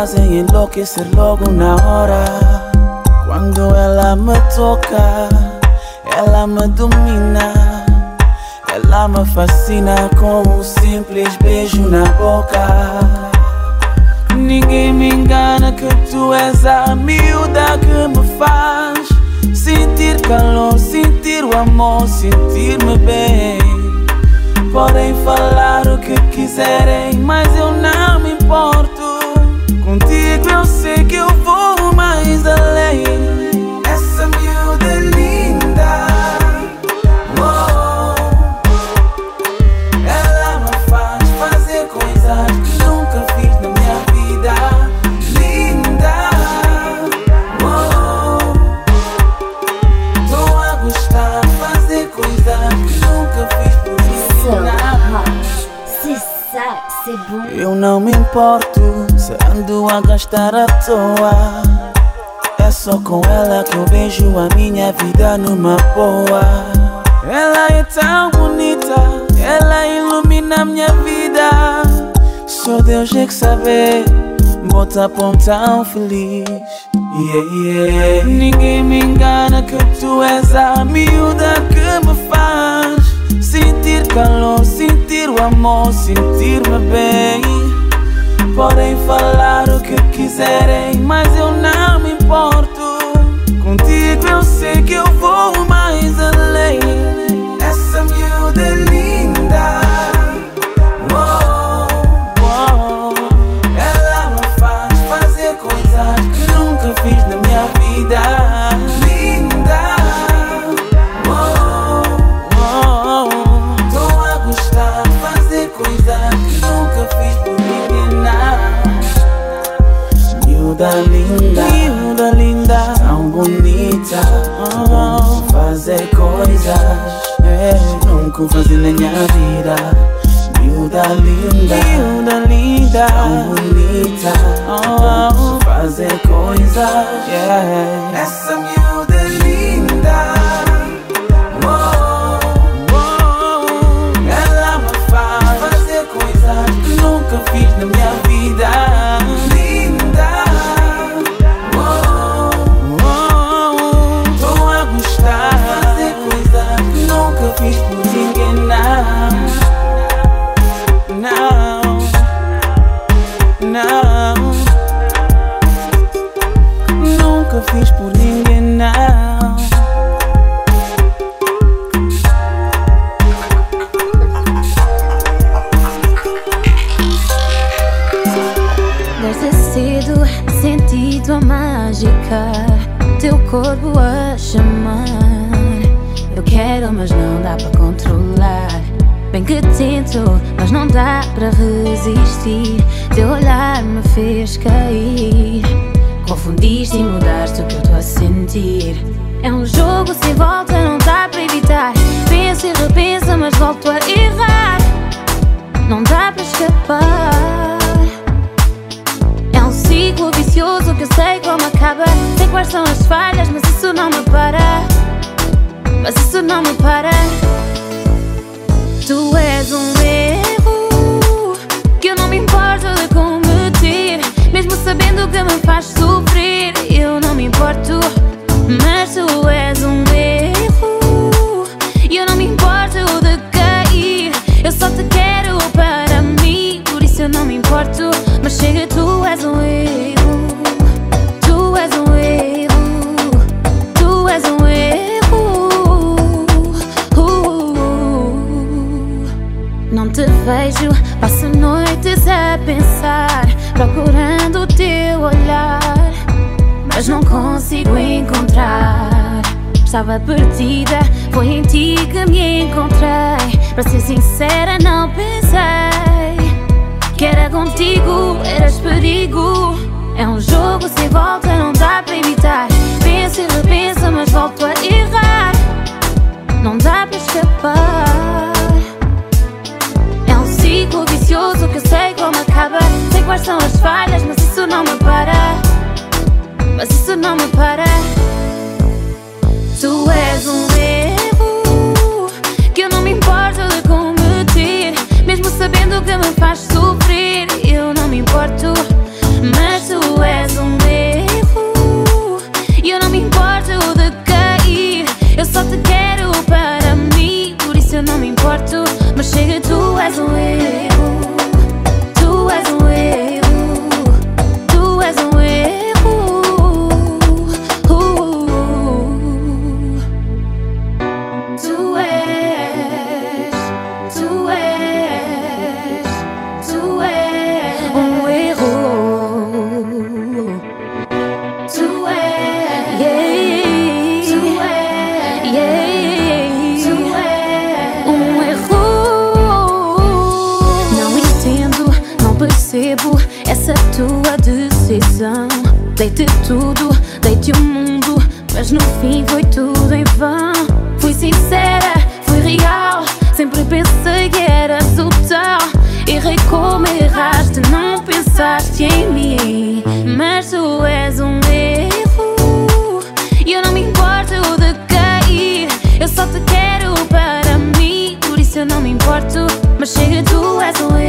fazem enlouquecer logo na hora. Quando ela me toca, ela me domina. Ela me fascina com um simples beijo na boca. Ninguém me engana que tu és a miúda que me faz sentir calor, sentir o amor, sentir-me bem. Podem falar o que quiserem, mas eu não me importo. Eu não me importo se ando a gastar à toa. É só com ela que eu vejo a minha vida numa boa. Ela é tão bonita, ela ilumina minha vida. Só Deus é que sabe, bota pão tão feliz. Yeah, yeah. Ninguém me engana que tu és a miúda que me faz sentir calor, sentir o amor, sentir-me bem. Podem falar o que quiserem, mas eu não me importo. Contigo eu sei que eu vou mais além. Essa miúda fazer na minha vida. Miúda linda, miúda linda, tão bonita. Oh, fazer coisas, yeah. Essa miúda que mas não dá para resistir Teu olhar me fez cair Confundiste e mudaste o que eu estou a sentir É um jogo sem volta, não dá para evitar Penso e repenso, mas volto a errar Não dá para escapar é um ciclo vicioso que eu sei como acaba. Sei quais são as falhas, mas isso não me para. Mas isso não me para. Tu és um erro que eu não me importo de cometer. Mesmo sabendo que me faz sofrer, vejo, passo noites a pensar, procurando o teu olhar, mas não consigo encontrar. Estava perdida, foi em ti que me encontrei. Para ser sincera, não pensei que era contigo, eras perigo. É um jogo sem volta, não dá para evitar. Penso e repenso, mas volto a errar. Não dá para escapar. acaba. Sei quais são as falhas, mas isso não me para. Mas isso não me para. não me importo, mas chega tu és o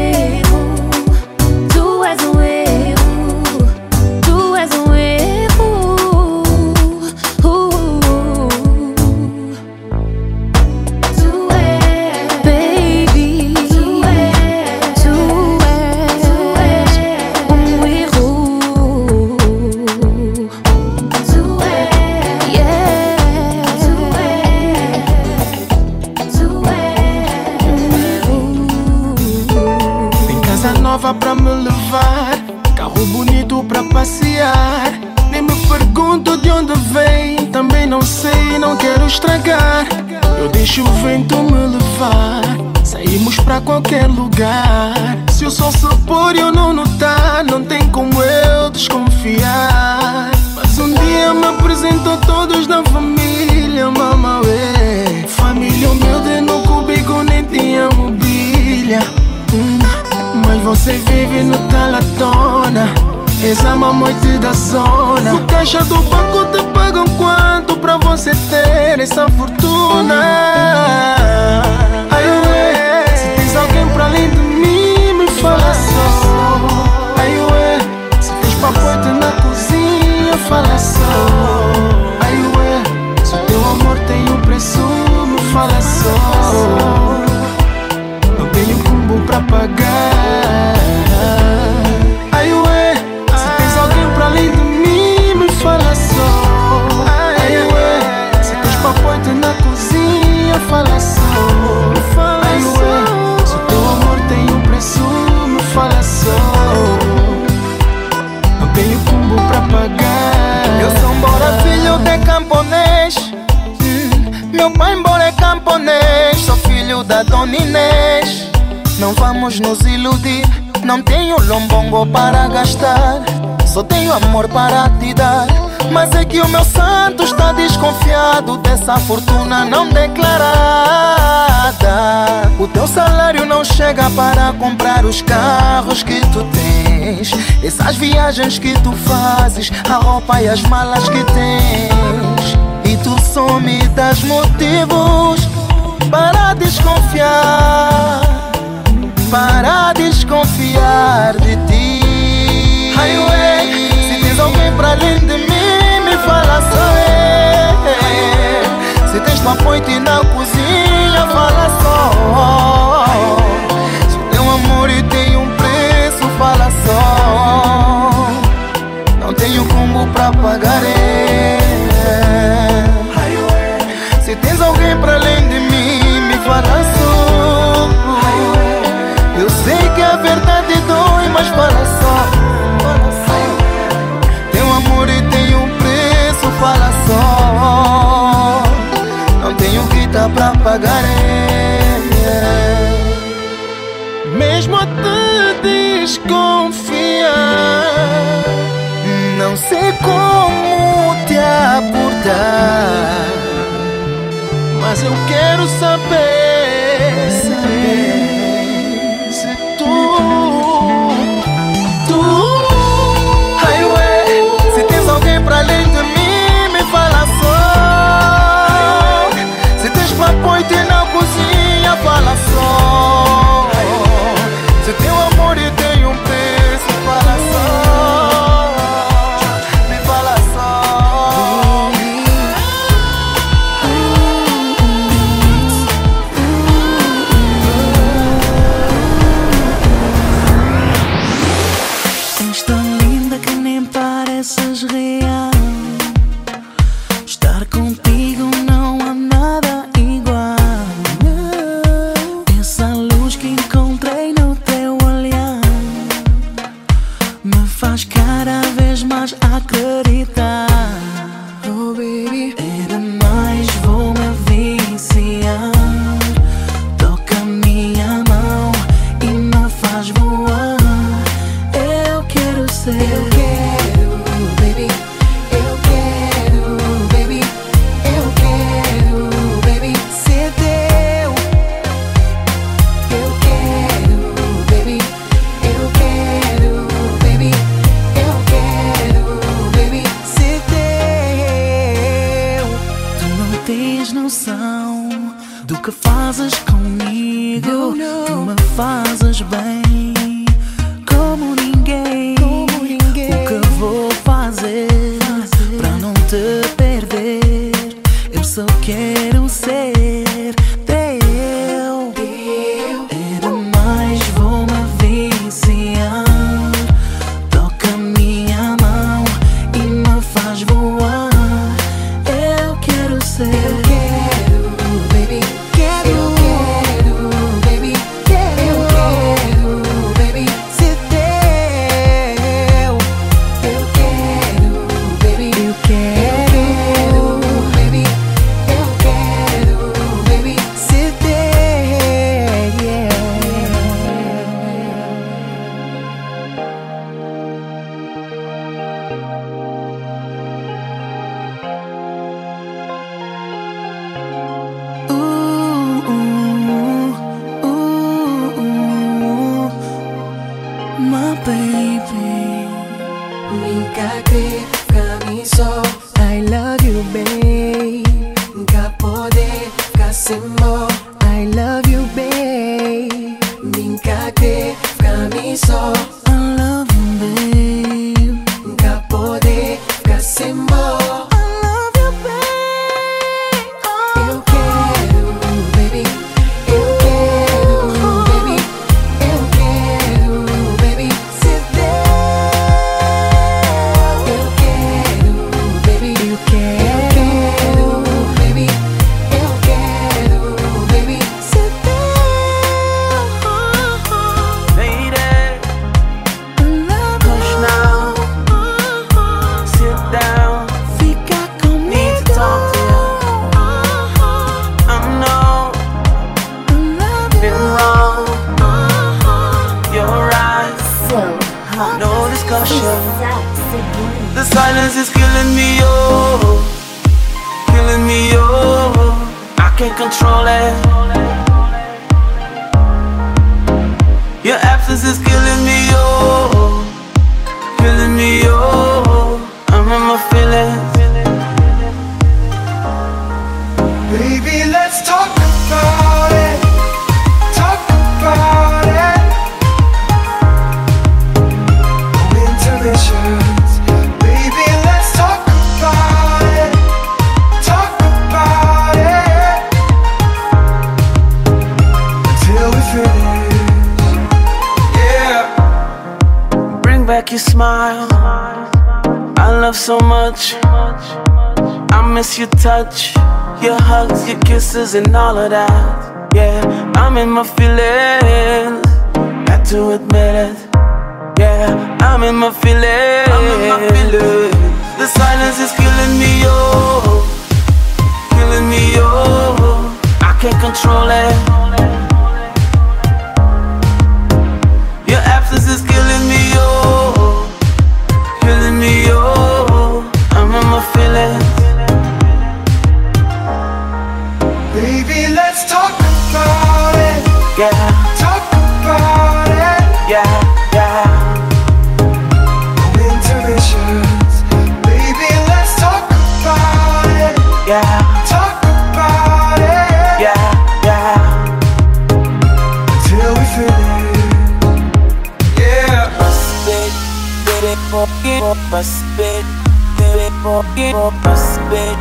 zona. No caixa do banco te pagam quanto pra você ter essa fortuna? amor para te dar. Mas é que o meu santo está desconfiado dessa fortuna não declarada. O teu salário não chega para comprar os carros que tu tens, essas viagens que tu fazes, a roupa e as malas que tens. E tu só me das motivos para desconfiar, para desconfiar de ti. Highway alguém para além de mim. como te abordar, mas eu quero saber. saber. touch, your hugs, your kisses, and all of that. Yeah, I'm in my feelings, had to admit it. Yeah, I'm in my feelings. In my feelings. The silence is killing me, oh, killing me, oh. I can't control it. Your absence is killing me, oh, killing me, oh. I'm in my feelings. pas spit, baby, pour qui on pas spit,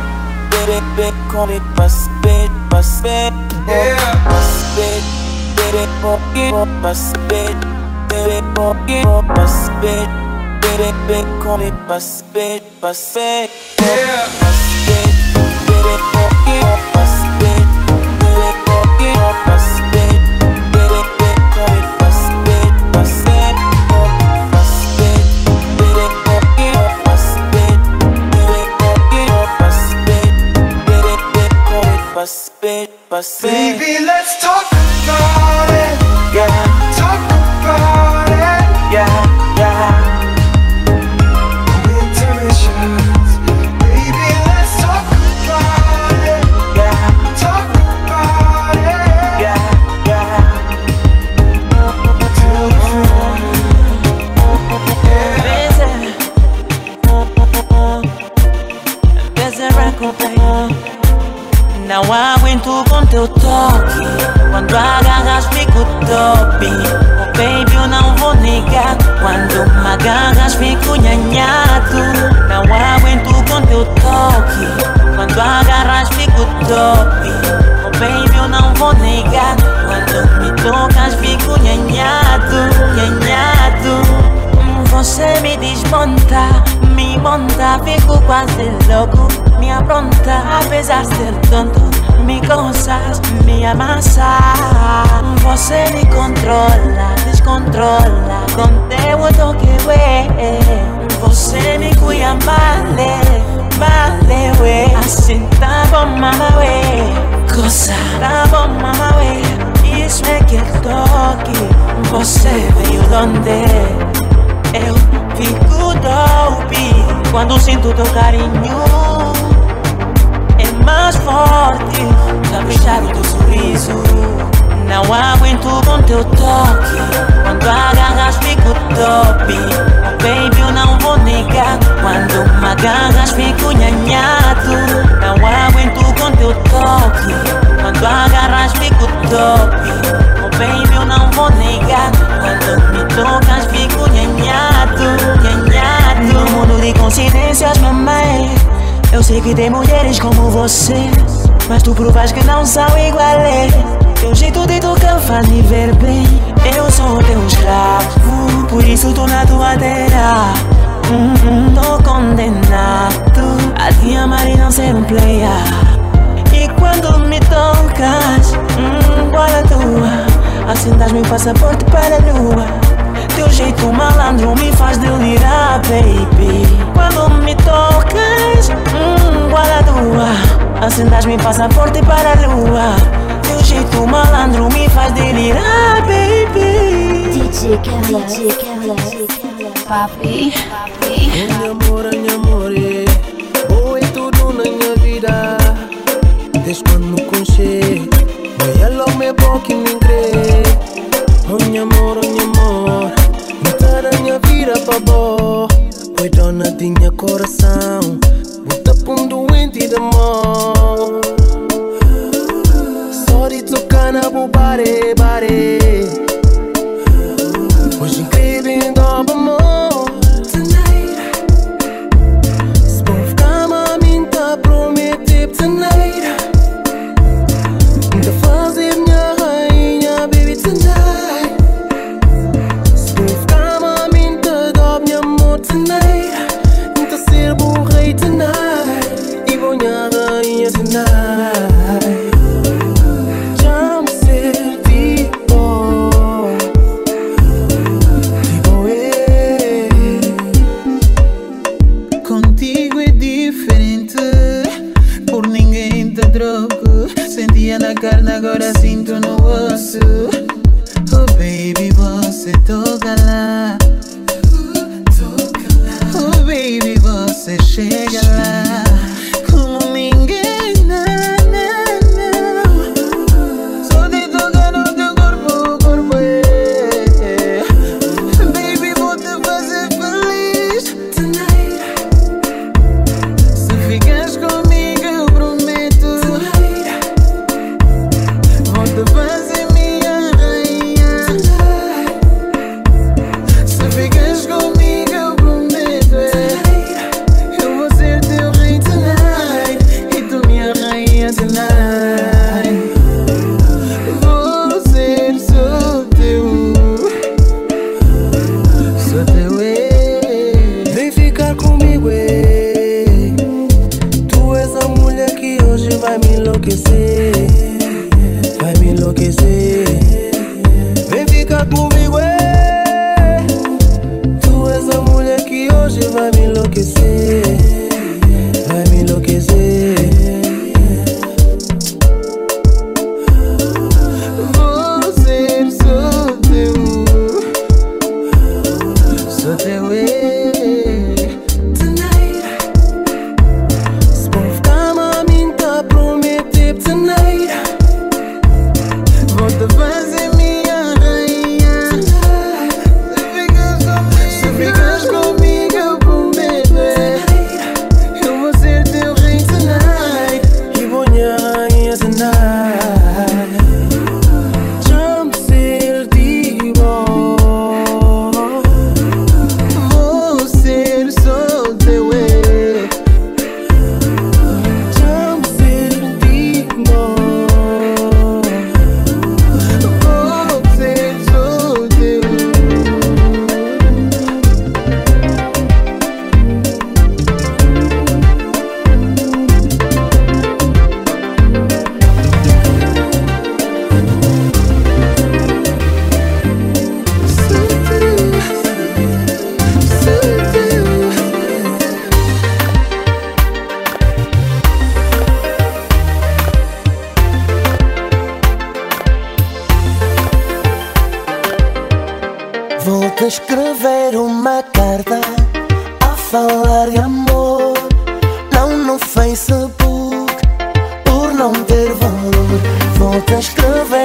bébé bébé qu'on est pas spit, pas spit, pas spit, bébé pour qui on pas spit, bébé pour qui on spit, bébé bébé call it pas spit, pas spit, pas spit. Baby, let's Goza, tá bom, mama, ué. Isso é que toque, você veio donde? Eu fico dope quando sinto teu carinho. É mais forte, caprichado teu sorriso. Não aguento com teu toque. Quando agarras, fico top. Oh, baby, eu não vou negar. Quando me agarras, fico nhanhado. Não aguento teu toque. Quando agarras, fico top. Oh, baby, eu não vou negar. Quando me tocas, fico nhanhado. Nhanhado. No mundo de coincidências, mamãe. Eu sei que tem mulheres como você. Mas tu provas que não são iguais. Teu jeito de tocar faz me ver bem. Eu sou teu escravo, por isso tô na tua terra. Hum, hum, tô condenado a te amar e não ser um player. Quando me tocas, hum, bola tua, assim das meu passaporte para a lua. Teu jeito malandro me faz delirar, baby. Quando me tocas, hum, bola tua, assim das meu passaporte para a lua. Teu jeito malandro me faz delirar, baby. DJ Kevlar, DJ Kevlar, papi, papi. Minha amor, minha amor, é tudo na minha vida. Desde quando conheci, foi ela o meu bom que me crê. Oh, minha amor, oh, minha amor, me na minha vida pra boa. Foi dona de minha coração, bota pra um doente de amor. De tocar na bobare, bare. Hoje não ter valor. Vou-te escrever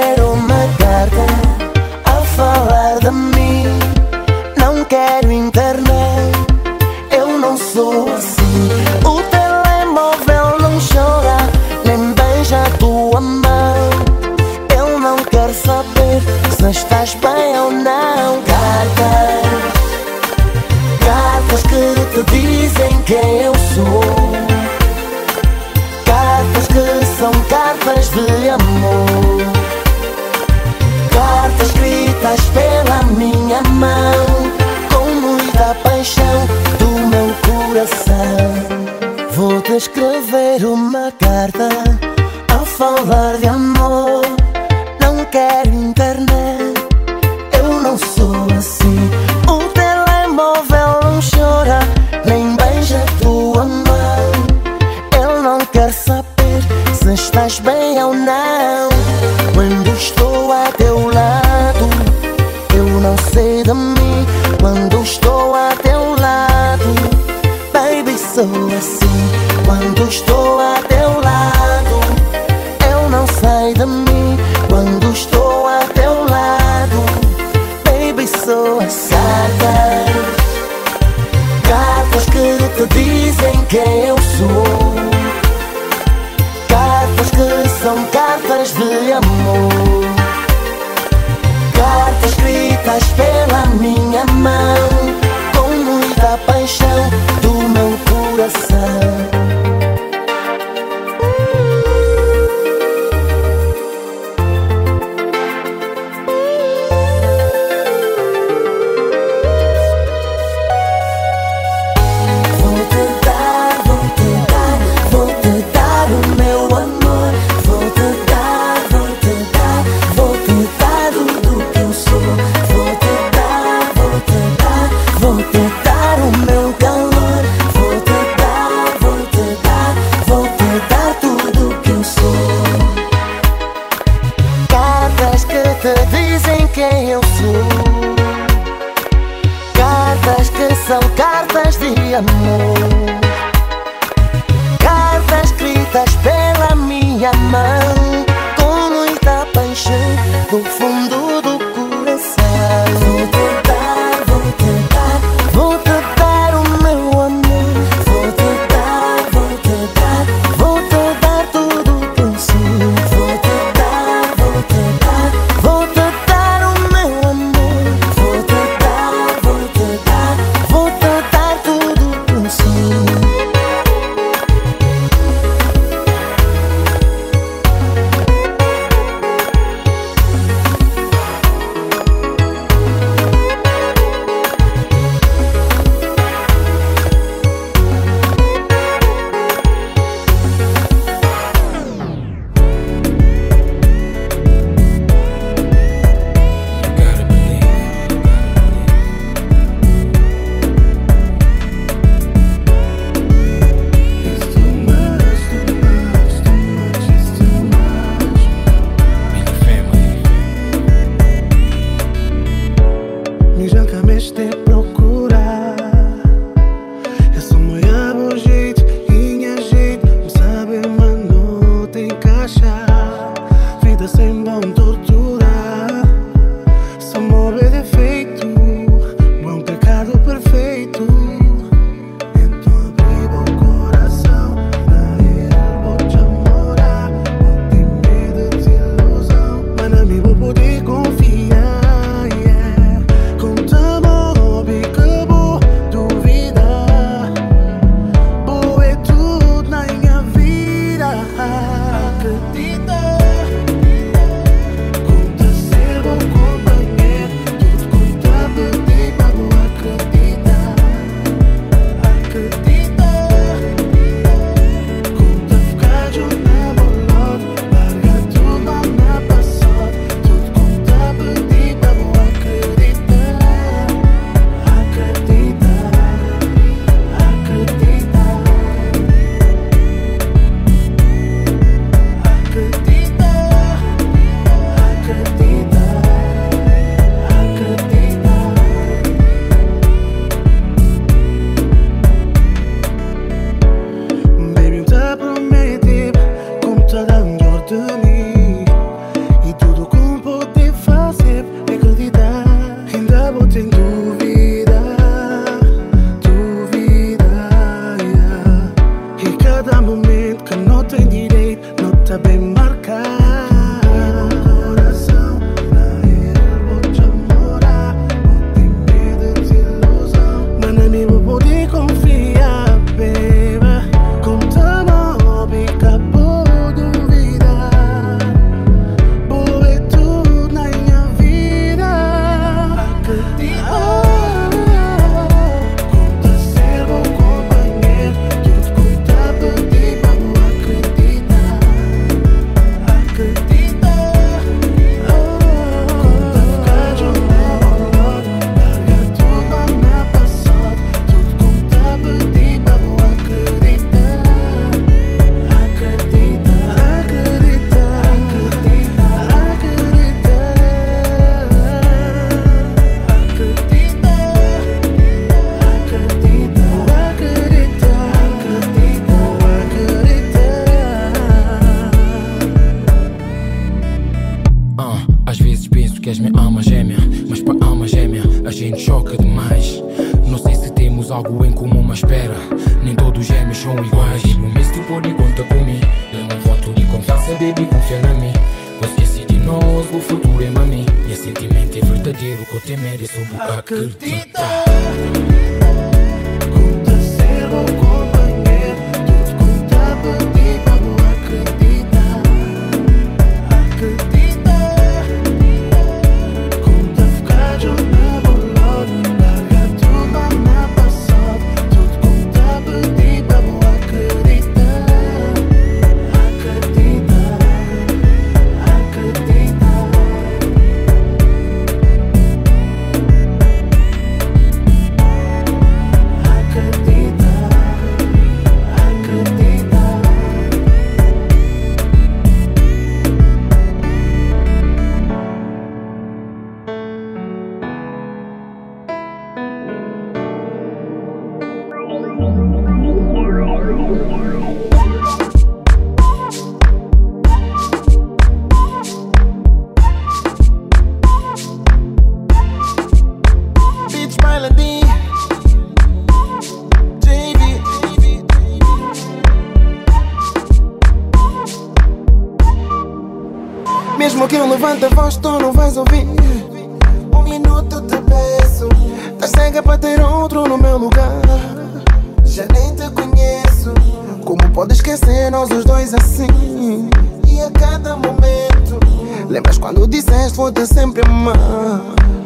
nós os dois assim? E a cada momento. Lembras quando disseste vou-te sempre amar?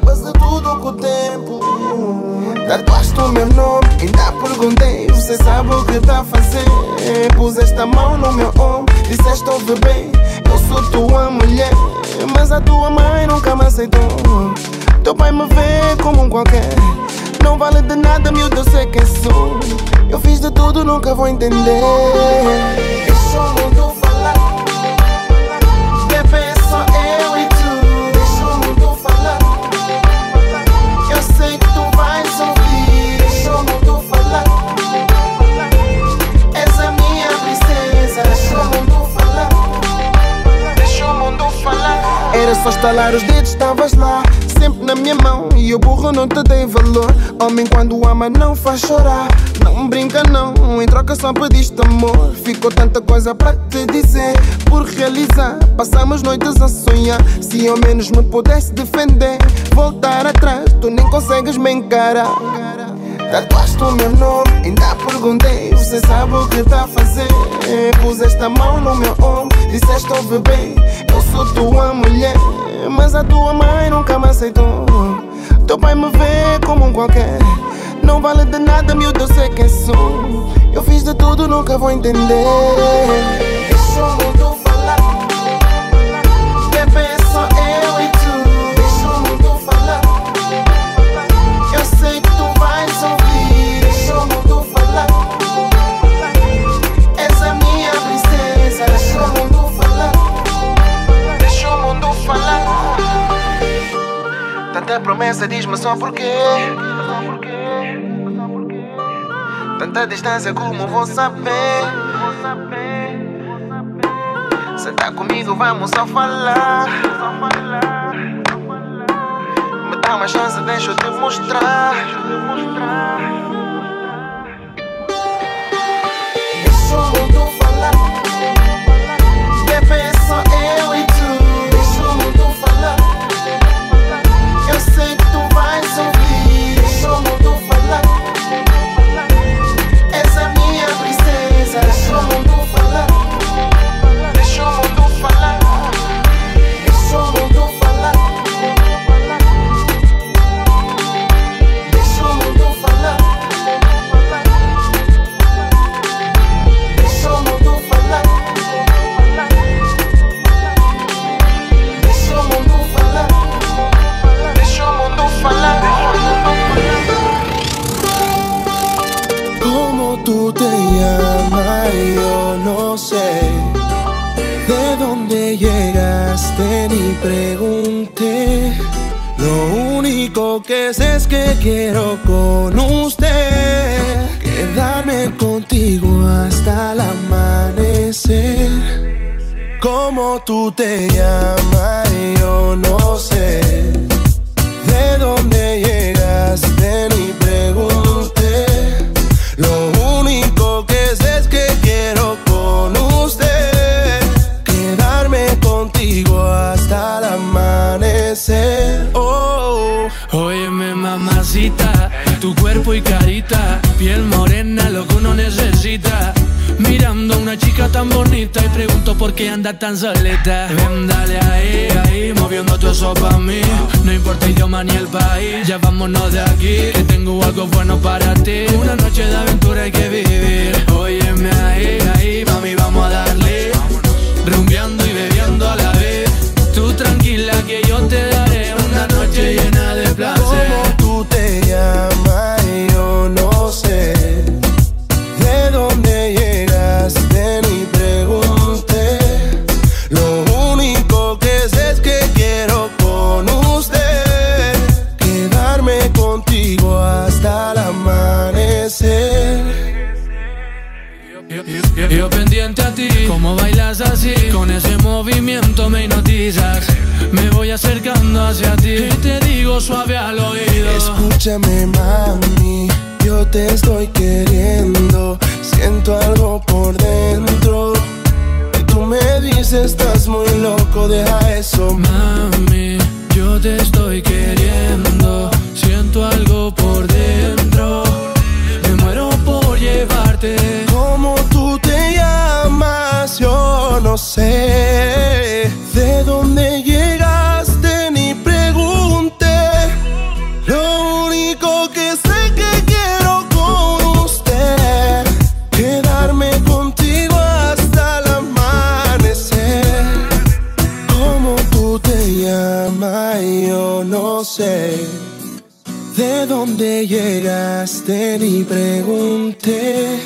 Passa tudo com o tempo. Tatuaste o meu nome, ainda perguntei. Você sabe o que tá a fazer? Puseste a mão no meu ombro, disseste ouve bem. Eu sou tua mulher, mas a tua mãe nunca me aceitou. Teu pai me vê como um qualquer. Não vale de nada, miúdo, eu sei quem sou. Eu fiz de tudo, nunca vou entender. Deixa o mundo falar. Bebê, só eu e tu. Deixa o mundo falar. Eu sei que tu vais ouvir. Deixa o mundo falar. És a minha princesa. Deixa o mundo falar. Deixa o mundo falar. Era só estalar os dedos, estavas lá. Sempre na minha mão e eu burro não te dei valor. Homem, quando ama, não faz chorar. Não brinca, não. Em troca só pediste amor. Ficou tanta coisa para te dizer. Por realizar, passamos noites a sonhar. Se ao menos me pudesse defender, voltar atrás, tu nem consegues me encarar. Tatuaste o meu nome, ainda perguntei Você sabe o que tá a fazer Puseste a mão no meu ombro Disseste ouve bem, eu sou tua mulher Mas a tua mãe nunca me aceitou. Teu pai me vê como um qualquer. Não vale de nada, miúdo, eu sei quem sou. Eu fiz de tudo, nunca vou entender. Deixa o Tanta promessa, diz-me só porquê. Tanta distância, como vou saber? Senta comigo, vamos só falar. Me dá uma chance, deixa eu te mostrar. Deixa o llamas? Yo no sé. ¿De dónde llegaste? Ni pregunté.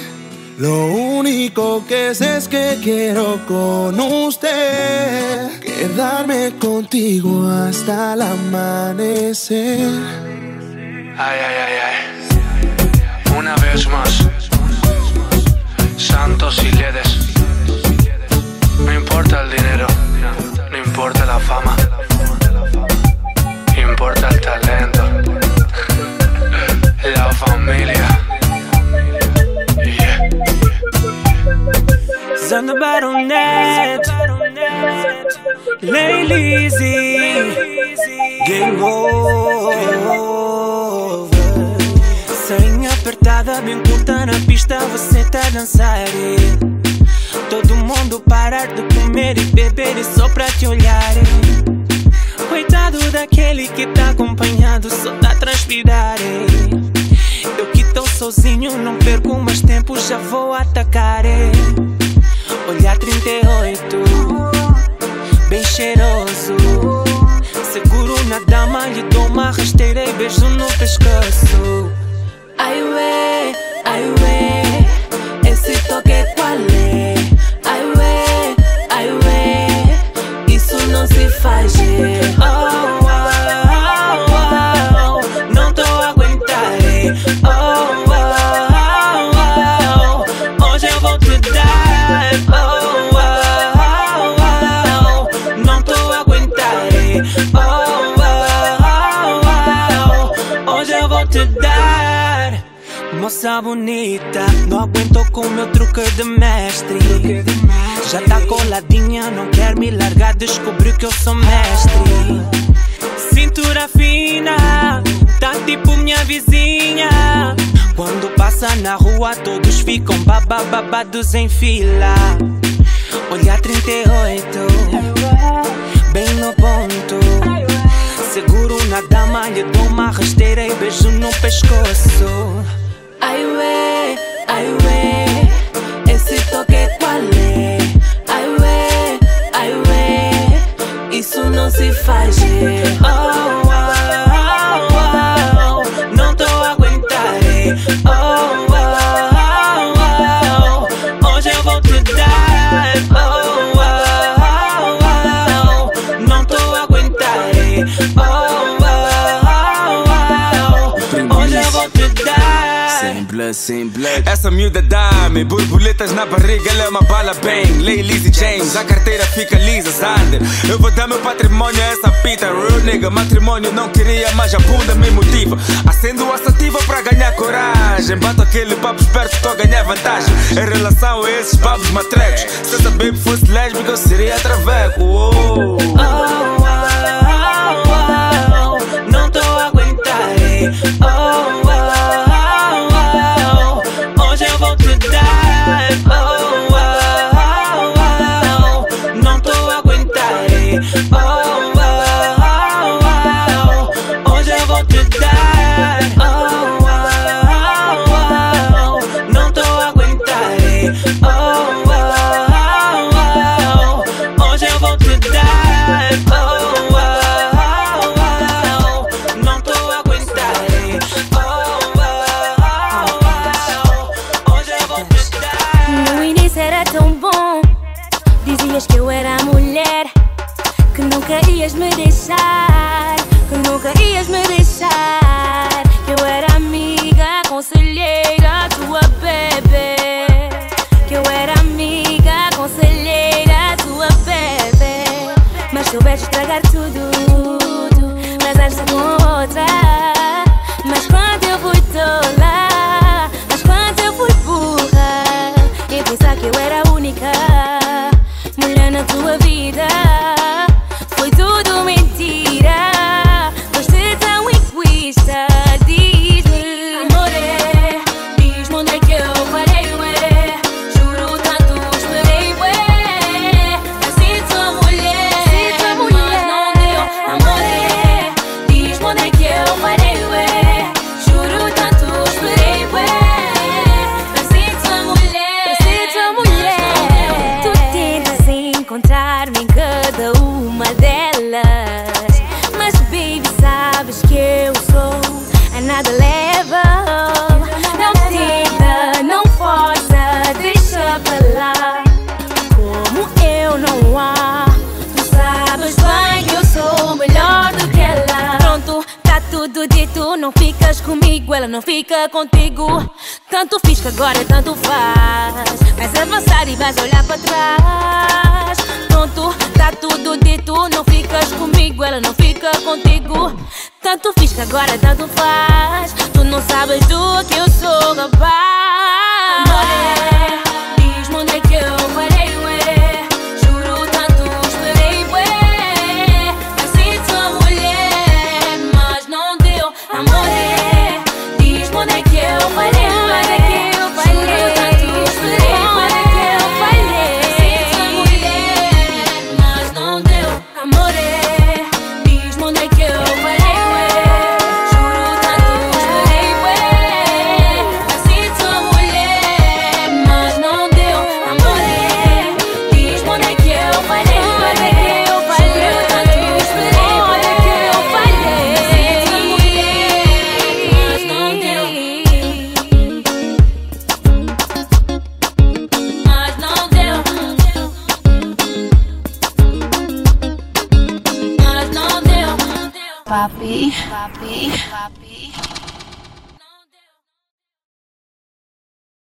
Lo único que sé es que quiero con usted quedarme contigo hasta el amanecer. Ay, ay, ay, ay. Una vez más. Santos y ledes. No importa el dinero, no importa la fama. Importa el talento. La familia. Yeah. Baronet Lay Game over Sainha apertada, bem curta na pista Você tá dançar eh. Todo mundo parar de comer e beber E só pra te olhar eh. Coitado daquele que tá acompanhado Só tá transpirar. Eu que tô sozinho não perco mais tempo Já vou atacar eh. Olhar 38 Bem cheiroso Seguro na dama Lhe dou uma rasteira E beijo no pescoço ai ué Moça bonita, não aguento com meu truque de mestre. Já tá coladinha, não quer me largar, descobriu que eu sou mestre. Cintura fina, tá tipo minha vizinha. Quando passa na rua, todos ficam babababados em fila. Olhar 38, bem no ponto. Seguro na dama, lhe dou uma rasteira e beijo no pescoço. Ai ué, ai ué, esse toque qual é? Ai ué, ai ué, isso não se faz. é. Oh, oh, oh, Essa miúda dá-me borboletas na barriga, ela é uma bala bem. Lay Lizzy James, a carteira fica lisa, Sander. Eu vou dar meu patrimônio a essa pita, real nigga. Matrimônio não queria, mas a bunda me motiva. Acendo a sativa pra ganhar coragem. Bato aquele papo esperto, tô a ganhar vantagem. Em relação a esses papos matrecos. Se essa baby fosse lésbica, eu seria traveco. Oh. Oh, oh, oh, oh, não tô a aguentar. é. Oh, oh, Que nunca ias me deixar Que nunca ias me deixar. Que eu era amiga, conselheira, tua bebê. Que eu era amiga, conselheira, tua bebê. Mas soubeste estragar tudo Mas esta com outra. Tu não ficas comigo, ela não fica contigo. Tanto fiz que agora tanto faz. Vais é avançar e vais olhar para trás. Pronto, tá tudo dito. Não ficas comigo, ela não fica contigo. Tanto fiz que agora tanto faz. Tu não sabes do que eu sou capaz. Mulher.